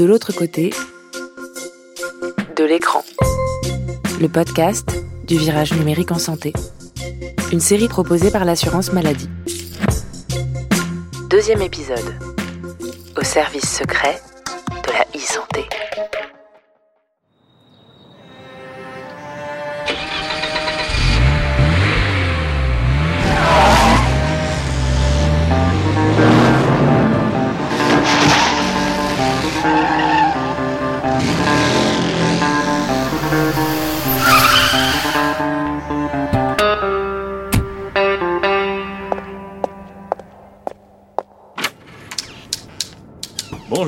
de l'autre côté de l'écran. Le podcast du virage numérique en santé. Une série proposée par l'assurance maladie. Deuxième épisode. Au service secret de la e-santé.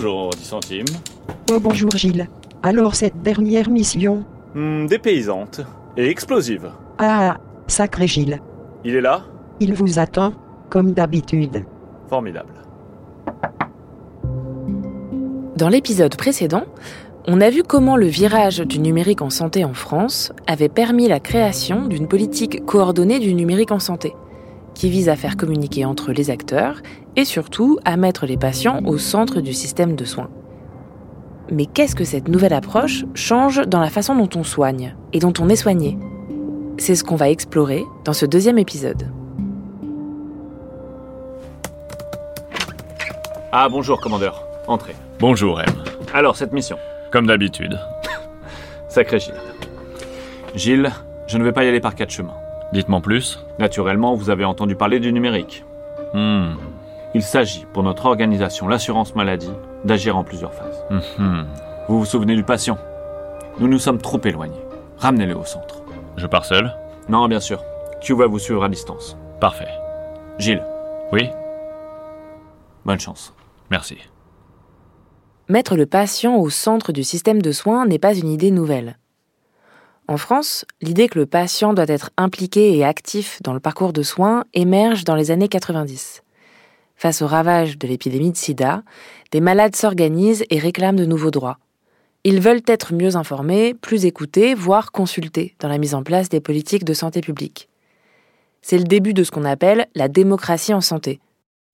Bonjour, 10 centimes. Oh bonjour Gilles. Alors cette dernière mission? Hmm, dépaysante et explosive. Ah, sacré Gilles. Il est là? Il vous attend, comme d'habitude. Formidable. Dans l'épisode précédent, on a vu comment le virage du numérique en santé en France avait permis la création d'une politique coordonnée du numérique en santé, qui vise à faire communiquer entre les acteurs et surtout à mettre les patients au centre du système de soins. Mais qu'est-ce que cette nouvelle approche change dans la façon dont on soigne et dont on est soigné? C'est ce qu'on va explorer dans ce deuxième épisode. Ah, bonjour, commandeur. Entrez. Bonjour M. Alors, cette mission? Comme d'habitude. Sacré Gilles. Gilles, je ne vais pas y aller par quatre chemins. Dites-moi plus. Naturellement, vous avez entendu parler du numérique. Hmm. Il s'agit, pour notre organisation, l'assurance maladie, d'agir en plusieurs phases. Mhm. Vous vous souvenez du patient? Nous nous sommes trop éloignés. Ramenez-le au centre. Je pars seul? Non, bien sûr. Q va vous suivre à distance. Parfait. Gilles, Oui? Bonne chance. Merci. Mettre le patient au centre du système de soins n'est pas une idée nouvelle. En France, l'idée que le patient doit être impliqué et actif dans le parcours de soins émerge dans les années 90. Face au ravage de l'épidémie de sida, des malades s'organisent et réclament de nouveaux droits. Ils veulent être mieux informés, plus écoutés, voire consultés dans la mise en place des politiques de santé publique. C'est le début de ce qu'on appelle la démocratie en santé.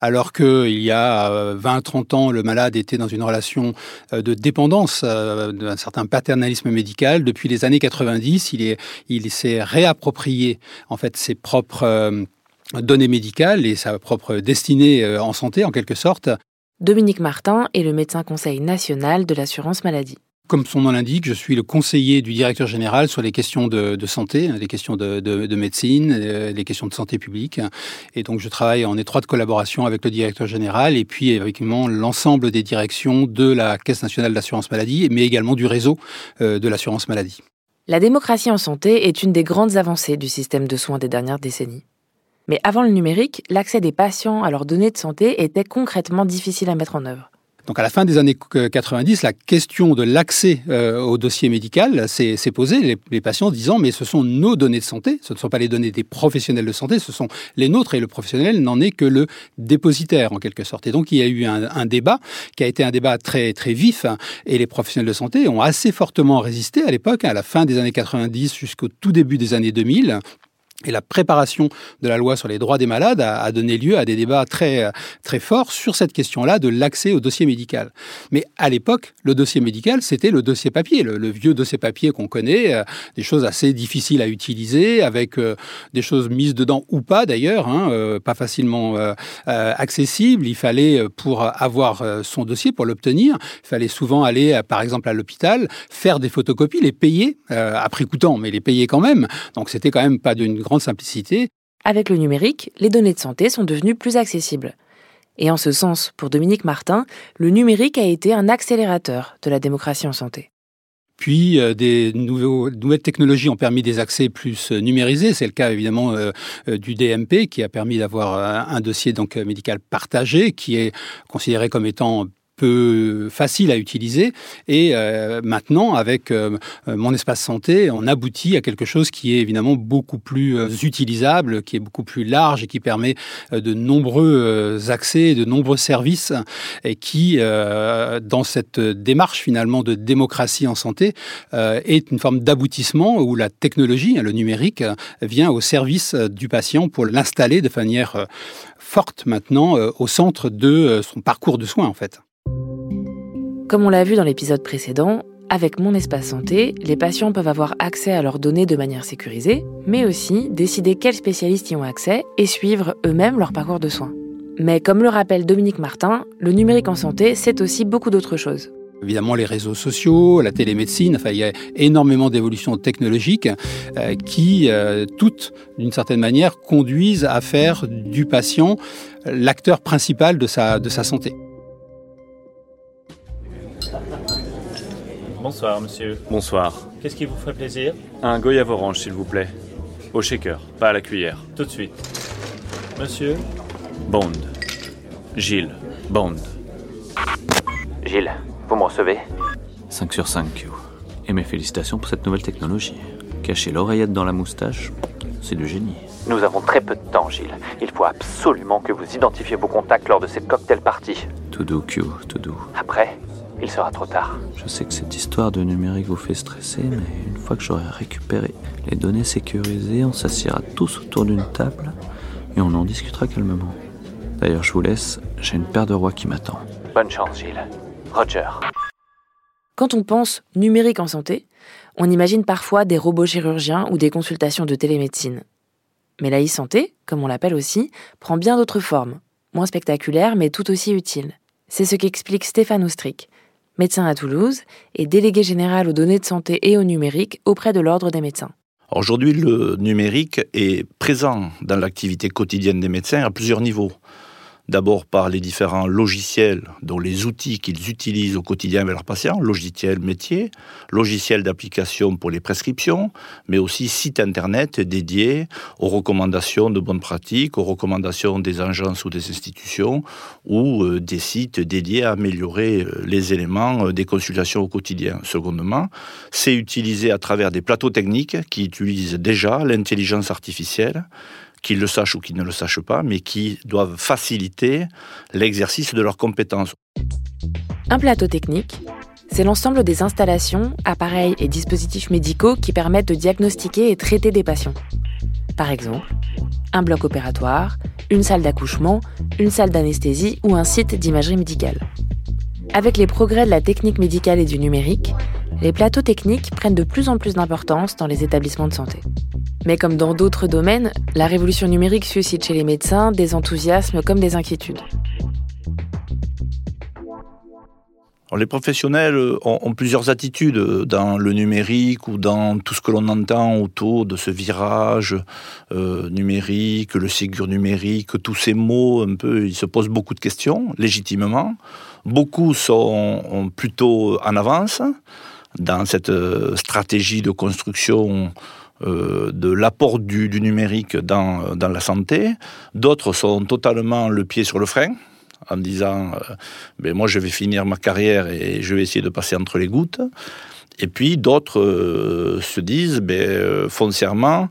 Alors qu'il y a 20-30 ans, le malade était dans une relation euh, de dépendance euh, d'un certain paternalisme médical. Depuis les années 90, il, il s'est réapproprié en fait ses propres euh, données médicales et sa propre destinée euh, en santé, en quelque sorte. Dominique Martin est le médecin conseil national de l'assurance maladie. Comme son nom l'indique, je suis le conseiller du directeur général sur les questions de, santé, les questions de, de, de médecine, euh, les questions de santé publique. Et donc, je travaille en étroite collaboration avec le directeur général et puis avec l'ensemble des directions de la Caisse nationale d'assurance maladie, mais également du réseau euh, de l'assurance maladie. La démocratie en santé est une des grandes avancées du système de soins des dernières décennies. Mais avant le numérique, l'accès des patients à leurs données de santé était concrètement difficile à mettre en œuvre. Donc à la fin des années 90, la question de l'accès euh, au dossier médical s'est posée, les, patients disant mais ce sont nos données de santé, ce ne sont pas les données des professionnels de santé, ce sont les nôtres et le professionnel n'en est que le dépositaire en quelque sorte. Et donc il y a eu un, un, débat qui a été un débat très très vif et les professionnels de santé ont assez fortement résisté à l'époque, à la fin des années 90 jusqu'au tout début des années 2000. Et la préparation de la loi sur les droits des malades a, donné lieu à des débats très, très forts sur cette question-là de l'accès au dossier médical. Mais à l'époque, le dossier médical, c'était le dossier papier, le, vieux dossier papier qu'on connaît, euh, des choses assez difficiles à utiliser, avec euh, des choses mises dedans ou pas d'ailleurs, hein, euh, pas facilement accessibles. Il fallait, pour avoir son dossier, pour l'obtenir, il fallait souvent aller, par exemple, à l'hôpital, faire des photocopies, les payer, prix coûtant, mais les payer quand même. Donc c'était quand même pas d'une grande simplicité. Avec le numérique, les données de santé sont devenues plus accessibles. Et en ce sens, pour Dominique Martin, le numérique a été un accélérateur de la démocratie en santé. Puis euh, des nouveaux, nouvelles technologies ont permis des accès plus euh, numérisés. C'est le cas évidemment euh, du DMP qui a permis d'avoir un, un dossier donc médical partagé qui est considéré comme étant peu facile à utiliser. Et euh, maintenant, avec euh, mon espace santé, on aboutit à quelque chose qui est évidemment beaucoup plus euh, utilisable, qui est beaucoup plus large et qui permet euh, de nombreux euh, accès, de nombreux services et qui, euh, dans cette démarche finalement de démocratie en santé, est une forme d'aboutissement où la technologie, le numérique, vient au service du patient pour l'installer de manière forte maintenant au centre de son parcours de soins en fait. Comme on l'a vu dans l'épisode précédent, avec Mon Espace Santé, les patients peuvent avoir accès à leurs données de manière sécurisée, mais aussi décider quels spécialistes y ont accès et suivre eux-mêmes leur parcours de soins. Mais comme le rappelle Dominique Martin, le numérique en santé, c'est aussi beaucoup d'autres choses. Évidemment, les réseaux sociaux, la télémédecine, enfin, il y a énormément d'évolutions technologiques euh, qui, euh, toutes, d'une certaine manière, conduisent à faire du patient l'acteur principal de sa, de sa santé. Bonsoir, monsieur. Bonsoir. Qu'est-ce qui vous ferait plaisir? Un goyave orange, s'il vous plaît. Au shaker, pas à la cuillère. Tout de suite. Monsieur? Bond. Gilles. Bond. Gilles, vous me recevez? 5 sur 5, Q. Et mes félicitations pour cette nouvelle technologie. Cacher l'oreillette dans la moustache, c'est du génie. Nous avons très peu de temps, Gilles. Il faut absolument que vous identifiez vos contacts lors de cette cocktail party. Tout doux, Q, tout doux. Après, il sera trop tard. Je sais que cette histoire de numérique vous fait stresser, mais une fois que j'aurai récupéré les données sécurisées, on s'assiera tous autour d'une table et on en discutera calmement. D'ailleurs, je vous laisse, j'ai une paire de rois qui m'attend. Bonne chance, Gilles. Roger. Quand on pense numérique en santé, on imagine parfois des robots chirurgiens ou des consultations de télémédecine. Mais la e-santé, comme on l'appelle aussi, prend bien d'autres formes, moins spectaculaires mais tout aussi utiles. C'est ce qu'explique Stéphane Oustric, médecin à Toulouse et délégué général aux données de santé et au numérique auprès de l'Ordre des médecins. Aujourd'hui, le numérique est présent dans l'activité quotidienne des médecins à plusieurs niveaux. D'abord par les différents logiciels, dont les outils qu'ils utilisent au quotidien avec leurs patients, logiciels métiers, logiciels d'application pour les prescriptions, mais aussi sites internet dédiés aux recommandations de bonnes pratiques, aux recommandations des agences ou des institutions, ou euh, des sites dédiés à améliorer euh, les éléments euh, des consultations au quotidien. Secondement, c'est utilisé à travers des plateaux techniques qui utilisent déjà l'intelligence artificielle qu'ils le sachent ou qu'ils ne le sachent pas, mais qui doivent faciliter l'exercice de leurs compétences. Un plateau technique, c'est l'ensemble des installations, appareils et dispositifs médicaux qui permettent de diagnostiquer et traiter des patients. Par exemple, un bloc opératoire, une salle d'accouchement, une salle d'anesthésie ou un site d'imagerie médicale. Avec les progrès de la technique médicale et du numérique, les plateaux techniques prennent de plus en plus d'importance dans les établissements de santé. Mais comme dans d'autres domaines, la révolution numérique suscite chez les médecins des enthousiasmes comme des inquiétudes. Les professionnels ont, ont, plusieurs attitudes dans le numérique ou dans tout ce que l'on entend autour de ce virage euh, numérique, le ségur numérique, tous ces mots, un peu, ils se posent beaucoup de questions, légitimement. Beaucoup sont plutôt en avance dans cette stratégie de construction euh, de l'apport du, numérique dans, dans la santé. D'autres sont totalement le pied sur le frein en disant euh, ben moi je vais finir ma carrière et je vais essayer de passer entre les gouttes. Et puis d'autres euh, se disent ben, euh, foncièrement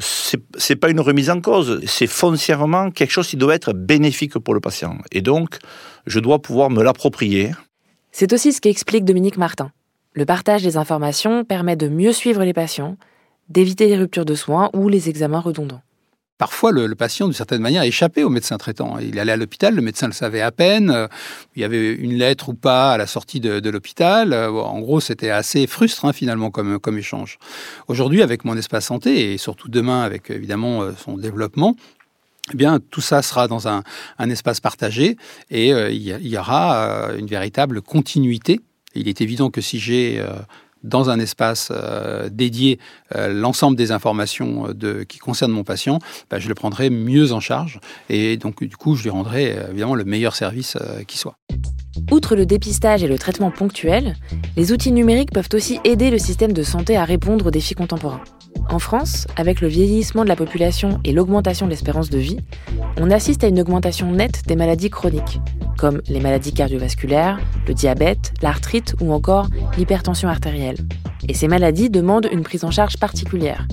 c'est pas une remise en cause, c'est foncièrement quelque chose qui doit être bénéfique pour le patient. Et donc, je dois pouvoir me l'approprier. C'est aussi ce qu'explique Dominique Martin. Le partage des informations permet de mieux suivre les patients, d'éviter les ruptures de soins ou les examens redondants. Parfois, le, patient, d'une certaine manière, échappait au médecin traitant. Il allait à l'hôpital, le médecin le savait à peine. euh, Il y avait une lettre ou pas à la sortie de, l'hôpital. Euh, En gros, c'était assez frustrant finalement comme, comme échange. Aujourd'hui, avec mon espace santé et surtout demain avec évidemment euh, son développement, eh bien, tout ça sera dans un, espace partagé et il y, aura une véritable continuité. Il est évident que si j'ai dans un espace euh, dédié euh, l'ensemble des informations euh, qui concernent mon patient, bah, je le prendrai mieux en charge et donc du coup je lui rendrai évidemment le meilleur service qui soit. Outre le dépistage et le traitement ponctuel, les outils numériques peuvent aussi aider le système de santé à répondre aux défis contemporains. En France, avec le vieillissement de la population et l'augmentation de l'espérance de vie, on assiste à une augmentation nette des maladies chroniques, comme les maladies cardiovasculaires, le diabète, l'arthrite ou encore l'hypertension artérielle. Et ces maladies demandent une prise en charge particulière.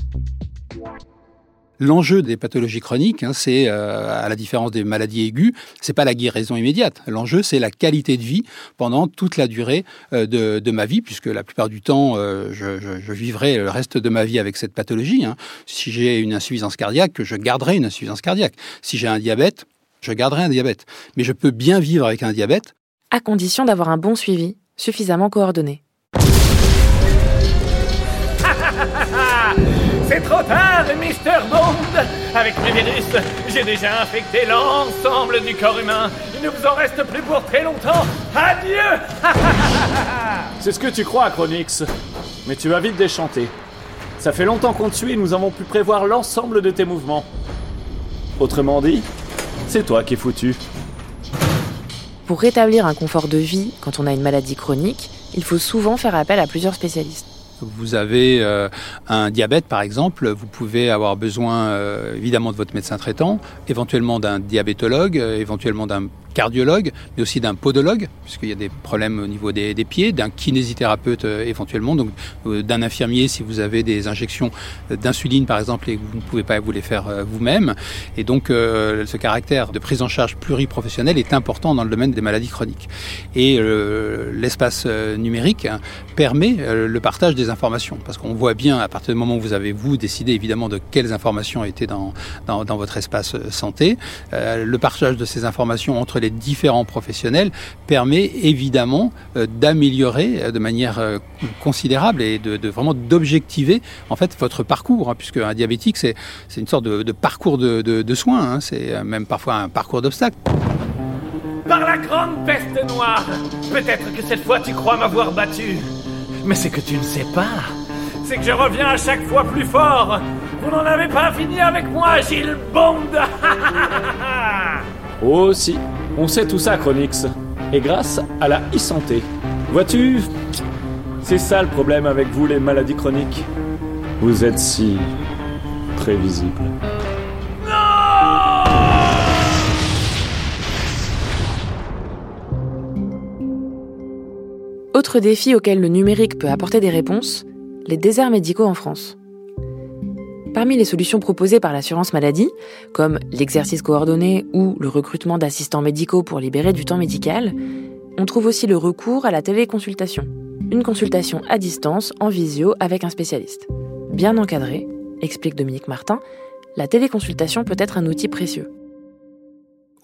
L'enjeu des pathologies chroniques, hein, c'est euh, à la différence des maladies aiguës, c'est pas la guérison immédiate. L'enjeu, c'est la qualité de vie pendant toute la durée euh, de, de ma vie, puisque la plupart du temps, euh, je, je, je vivrai le reste de ma vie avec cette pathologie. hein. Si j'ai une insuffisance cardiaque, je garderai une insuffisance cardiaque. Si j'ai un diabète, je garderai un diabète. Mais je peux bien vivre avec un diabète à condition d'avoir un bon suivi suffisamment coordonnée. C'est trop tard, Mister Bond Avec mes virus, j'ai déjà infecté l'ensemble du corps humain. Il ne vous en reste plus pour très longtemps. Adieu C'est ce que tu crois, Chronix. Mais tu vas vite déchanter. Ça fait longtemps qu'on te suit et nous avons pu prévoir l'ensemble de tes mouvements. Autrement dit, c'est toi qui es foutu. Pour rétablir un confort de vie quand on a une maladie chronique, il faut souvent faire appel à plusieurs spécialistes. Vous avez euh, un diabète, par exemple, vous pouvez avoir besoin euh, évidemment de votre médecin traitant, éventuellement d'un diabétologue, euh, éventuellement d'un cardiologue, mais aussi d'un podologue, puisqu'il y a des problèmes au niveau des, pieds, d'un kinésithérapeute éventuellement, donc d'un infirmier si vous avez des injections d'insuline par exemple et que vous ne pouvez pas vous les faire vous-même. Et donc ce caractère de prise en charge pluriprofessionnelle est important dans le domaine des maladies chroniques. Et l'espace numérique hein, permet le partage des informations, parce qu'on voit bien à partir du moment où vous avez vous décidé évidemment de quelles informations étaient dans, dans, votre espace euh, santé, euh, le partage de ces informations entre les différents professionnels permet évidemment euh, d'améliorer de manière considérable et de, vraiment d'objectiver en fait votre parcours, hein, puisque un diabétique c'est une sorte de, parcours de, de, soins, hein, c'est même parfois un parcours d'obstacles. Par la grande peste noire Peut-être que cette fois tu crois m'avoir battu. Mais c'est que tu ne sais pas. C'est que je reviens à chaque fois plus fort. Vous n'en avez pas fini avec moi, Gilles Bond Oh si, on sait tout ça, Chronix. Et grâce à la e-santé. Vois-tu, c'est ça le problème avec vous, les maladies chroniques. Vous êtes si prévisible. Autre défi auquel le numérique peut apporter des réponses, les déserts médicaux en France. Parmi les solutions proposées par l'assurance maladie, comme l'exercice coordonné ou le recrutement d'assistants médicaux pour libérer du temps médical, on trouve aussi le recours à la téléconsultation, une consultation à distance en visio avec un spécialiste. Bien encadrée, explique Dominique Martin, la téléconsultation peut être un outil précieux.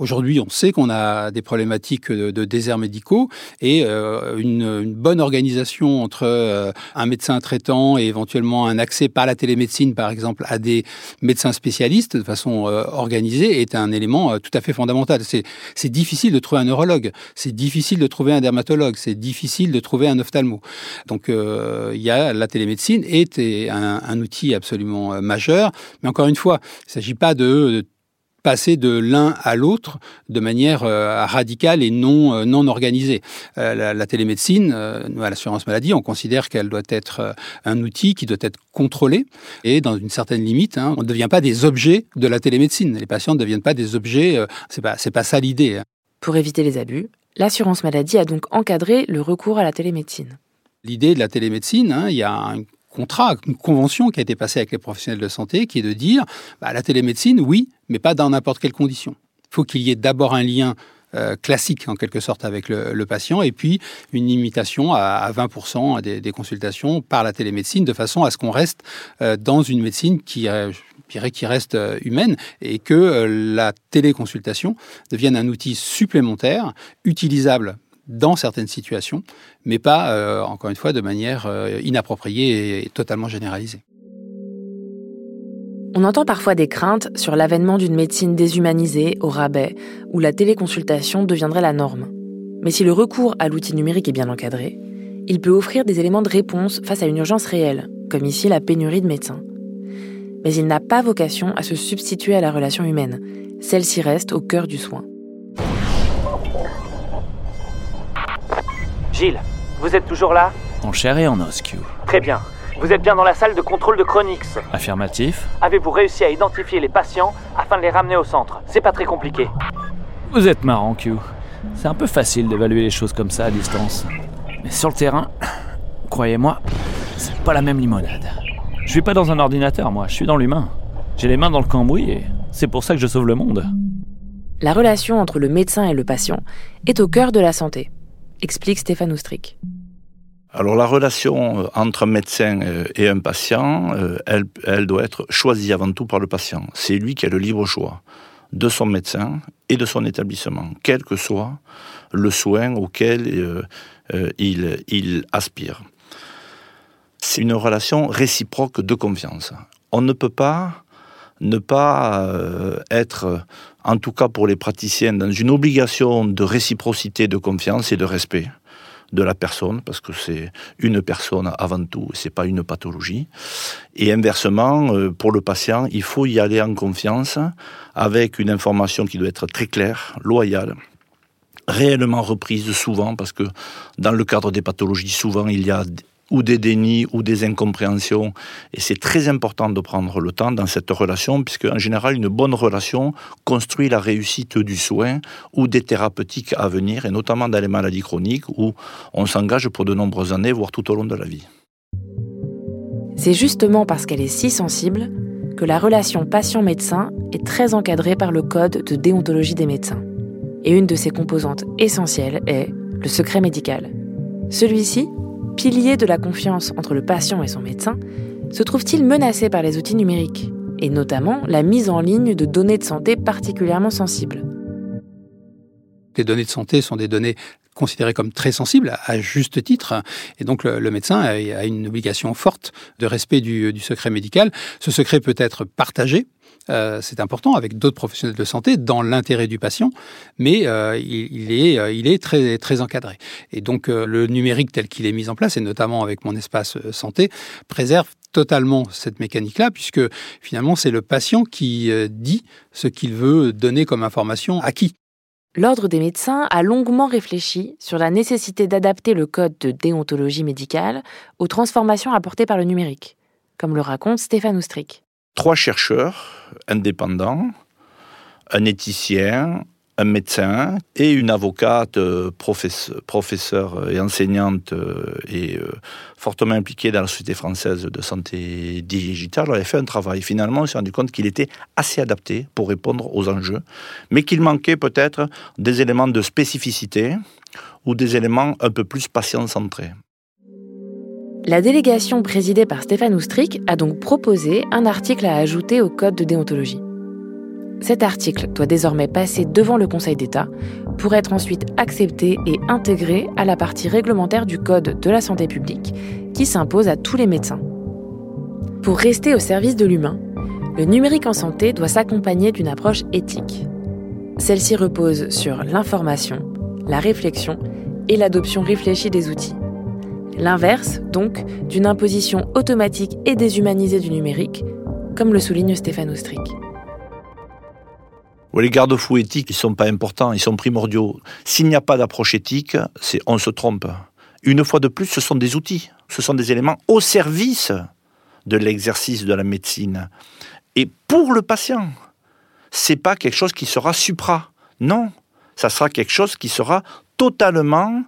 Aujourd'hui, on sait qu'on a des problématiques de, déserts médicaux et euh, une, bonne organisation entre euh, un médecin traitant et éventuellement un accès par la télémédecine, par exemple, à des médecins spécialistes de façon euh, organisée est un élément tout à fait fondamental. C'est difficile de trouver un neurologue, c'est difficile de trouver un dermatologue, c'est difficile de trouver un ophtalmo. Donc, il y a la télémédecine est un, un outil absolument majeur, mais encore une fois, il ne s'agit pas de passer de l'un à l'autre de manière euh, radicale et non, euh, non organisée. Euh, la, la, télémédecine, à l'assurance maladie, on considère qu'elle doit être un outil qui doit être contrôlé et dans une certaine limite. Hein, on ne devient pas des objets de la télémédecine. Les patients ne deviennent pas des objets. C'est pas, pas ça l'idée. Hein. Pour éviter les abus, l'assurance maladie a donc encadré le recours à la télémédecine. L'idée de la télémédecine, hein, il y a un contrat, une convention qui a été passée avec les professionnels de santé, qui est de dire bah, la télémédecine, oui, mais pas dans n'importe quelle condition. Il faut qu'il y ait d'abord un lien euh, classique en quelque sorte avec le, patient et puis une limitation à, à 20% des, consultations par la télémédecine de façon à ce qu'on reste euh, dans une médecine qui, euh, qui reste humaine et que la téléconsultation devienne un outil supplémentaire utilisable dans certaines situations, mais pas, euh, encore une fois, de manière euh, inappropriée et totalement généralisée. On entend parfois des craintes sur l'avènement d'une médecine déshumanisée, au rabais, où la téléconsultation deviendrait la norme. Mais si le recours à l'outil numérique est bien encadré, il peut offrir des éléments de réponse face à une urgence réelle, comme ici la pénurie de médecins. Mais il n'a pas vocation à se substituer à la relation humaine. Celle-ci reste au cœur du soin. Gilles, vous êtes toujours là? En chair et en os, Q. Très bien. Vous êtes bien dans la salle de contrôle de Chronix. Affirmatif. Avez-vous réussi à identifier les patients afin de les ramener au centre? C'est pas très compliqué. Vous êtes marrant, Q. C'est un peu facile d'évaluer les choses comme ça à distance. Mais sur le terrain, croyez-moi, c'est pas la même limonade. Je suis pas dans un ordinateur, moi, je suis dans l'humain. J'ai les mains dans le cambouis et c'est pour ça que je sauve le monde. La relation entre le médecin et le patient est au cœur de la santé, explique Stéphane Oustric. Alors la relation entre un médecin et un patient, elle, elle doit être choisie avant tout par le patient. C'est lui qui a le libre choix de son médecin et de son établissement, quel que soit le soin auquel euh, euh, il, il aspire. C'est une relation réciproque de confiance. On ne peut pas ne pas euh, être, en tout cas pour les praticiens, dans une obligation de réciprocité, de confiance et de respect de la personne, parce que c'est une personne avant tout, c'est pas une pathologie. Et inversement, euh, pour le patient, il faut y aller en confiance, avec une information qui doit être très claire, loyale, réellement reprise souvent, parce que dans le cadre des pathologies, souvent il y a ou des dénis ou des incompréhensions. Et c'est très important de prendre le temps dans cette relation, puisque en général, une bonne relation construit la réussite du soin ou des thérapeutiques à venir, et notamment dans les maladies chroniques où on s'engage pour de nombreuses années, voire tout au long de la vie. C'est justement parce qu'elle est si sensible que la relation patient-médecin est très encadrée par le Code de déontologie des médecins. Et une de ses composantes essentielles est le secret médical. Celui-ci pilier de la confiance entre le patient et son médecin, se trouve-t-il menacé par les outils numériques, et notamment la mise en ligne de données de santé particulièrement sensibles Les données de santé sont des données considérées comme très sensibles, à juste titre, et donc le, médecin a, une obligation forte de respect du secret médical. Ce secret peut être partagé, euh, c'est important avec d'autres professionnels de santé dans l'intérêt du patient, mais euh, il, est, euh, très encadré. Et donc le numérique tel qu'il est mis en place, et notamment avec mon espace santé, préserve totalement cette mécanique-là, puisque finalement c'est le patient qui dit ce qu'il veut donner comme information à qui. L'Ordre des médecins a longuement réfléchi sur la nécessité d'adapter le code de déontologie médicale aux transformations apportées par le numérique, comme le raconte Stéphane Oustric trois chercheurs indépendants, un éthicien, un médecin et une avocate, euh, professeure et enseignante euh, et euh, fortement impliquée dans la Société française de santé digitale, avaient fait un travail. Finalement, on s'est rendu compte qu'il était assez adapté pour répondre aux enjeux, mais qu'il manquait peut-être des éléments de spécificité ou des éléments un peu plus patient-centrés. La délégation présidée par Stéphane Oustric a donc proposé un article à ajouter au Code de déontologie. Cet article doit désormais passer devant le Conseil d'État pour être ensuite accepté et intégré à la partie réglementaire du Code de la santé publique qui s'impose à tous les médecins. Pour rester au service de l'humain, le numérique en santé doit s'accompagner d'une approche éthique. Celle-ci repose sur l'information, la réflexion et l'adoption réfléchie des outils. L'inverse, donc, d'une imposition automatique et déshumanisée du numérique, comme le souligne Stéphane Oustric. Les garde-fous éthiques, ils sont pas importants, ils sont primordiaux. S'il n'y a pas d'approche éthique, c'est on se trompe. Une fois de plus, ce sont des outils, ce sont des éléments au service de l'exercice de la médecine. Et pour le patient, c'est pas quelque chose qui sera supra. Non, ça sera quelque chose qui sera totalement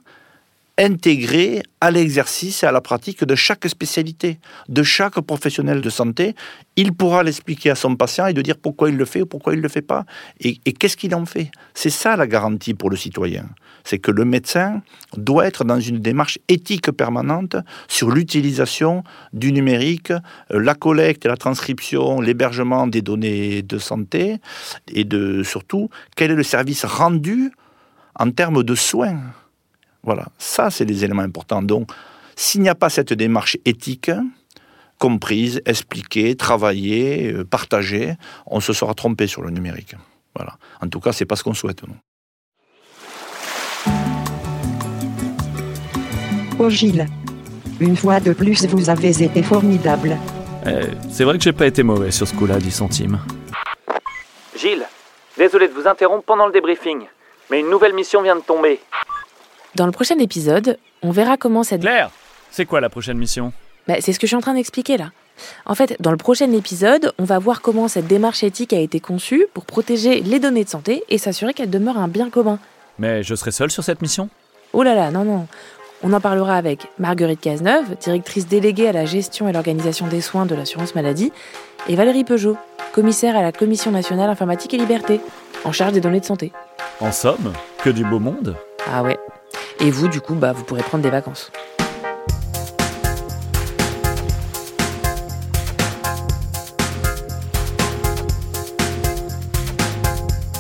intégré à l'exercice et à la pratique de chaque spécialité, de chaque professionnel de santé. Il pourra l'expliquer à son patient et de dire pourquoi il le fait ou pourquoi il ne le fait pas et, qu'est-ce qu'il en fait? C'est ça la garantie pour le citoyen. C'est que le médecin doit être dans une démarche éthique permanente sur l'utilisation du numérique, euh, la collecte la transcription, l'hébergement des données de santé et de surtout quel est le service rendu en termes de soins. Voilà, ça c'est les éléments importants. Donc, s'il n'y a pas cette démarche éthique, comprise, expliquée, travaillée, euh, partagée, on se sera trompé sur le numérique. Voilà. En tout cas, c'est pas ce qu'on souhaite, nous. Oh Gilles, une fois de plus, vous avez été formidable. Eh, c'est vrai que j'ai pas été mauvais sur ce coup-là, 10 centimes. Gilles, désolé de vous interrompre pendant le débriefing, mais une nouvelle mission vient de tomber. Dans le prochain épisode, on verra comment cette... Claire C'est quoi la prochaine mission? Bah, C'est ce que je suis en train d'expliquer là. En fait, dans le prochain épisode, on va voir comment cette démarche éthique a été conçue pour protéger les données de santé et s'assurer qu'elle demeure un bien commun. Mais je serai seule sur cette mission? Oh là là, non, non. On en parlera avec Marguerite Cazeneuve, directrice déléguée à la gestion et l'organisation des soins de l'assurance maladie, et Valérie Peugeot, commissaire à la Commission nationale informatique et liberté, en charge des données de santé. En somme, que du beau monde Ah ouais, et vous, du coup, bah, vous pourrez prendre des vacances.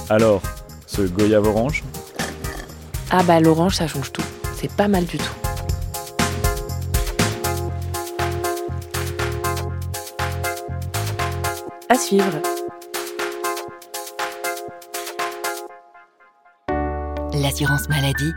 Alors, ce goyave orange Ah bah l'orange, ça change tout. C'est pas mal du tout. À suivre. L'assurance maladie